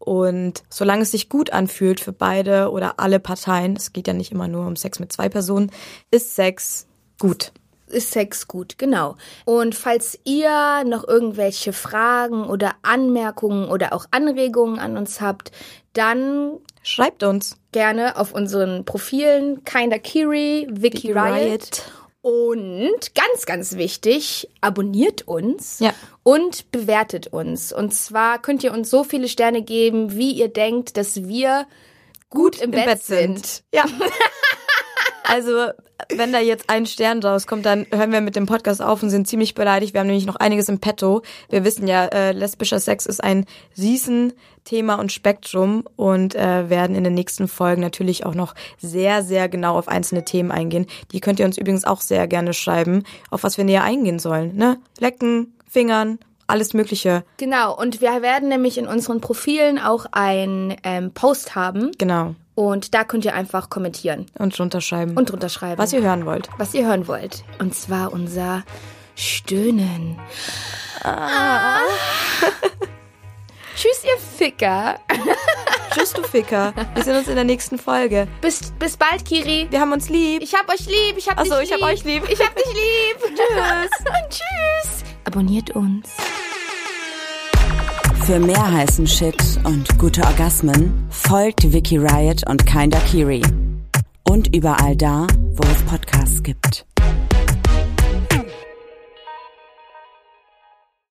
Und solange es sich gut anfühlt für beide oder alle Parteien, es geht ja nicht immer nur um Sex mit zwei Personen, ist Sex gut. Ist Sex gut, genau. Und falls ihr noch irgendwelche Fragen oder Anmerkungen oder auch Anregungen an uns habt, dann Schreibt uns. gerne auf unseren Profilen Kinda Kiri, Vicky Riot. Und ganz, ganz wichtig, abonniert uns Ja. und bewertet uns. Und zwar könnt ihr uns so viele Sterne geben, wie ihr denkt, dass wir gut, im, Bett, sind. Ja. Also, wenn da jetzt ein Stern rauskommt, dann hören wir mit dem Podcast auf und sind ziemlich beleidigt. Wir haben nämlich noch einiges im Petto. Wir wissen ja, äh, lesbischer Sex ist ein Riesenthema und Spektrum und äh, werden in den nächsten Folgen natürlich auch noch sehr, sehr genau auf einzelne Themen eingehen. Die könnt ihr uns übrigens auch sehr gerne schreiben, auf was wir näher eingehen sollen. Ne? Lecken, Fingern, alles Mögliche. Genau, und wir werden nämlich in unseren Profilen auch ein ähm, Post haben. Genau. Und da könnt ihr einfach kommentieren Und drunter schreiben. und drunter schreiben, was ihr hören wollt. was ihr hören wollt. Und zwar unser Stöhnen. Ah. Tschüss, ihr Ficker. Tschüss, du Ficker. Wir sehen uns in der nächsten Folge. Bis, bis bald, Kiri. Wir haben uns lieb. Ich hab euch lieb. Ich hab Ach so, dich ich lieb. hab euch lieb. Ich hab dich lieb. Tschüss. Und tschüss. Abonniert uns. Für mehr heißen Shit und gute Orgasmen folgt Vicky Riot und Kinda Kiri. Und überall da, wo es Podcasts gibt.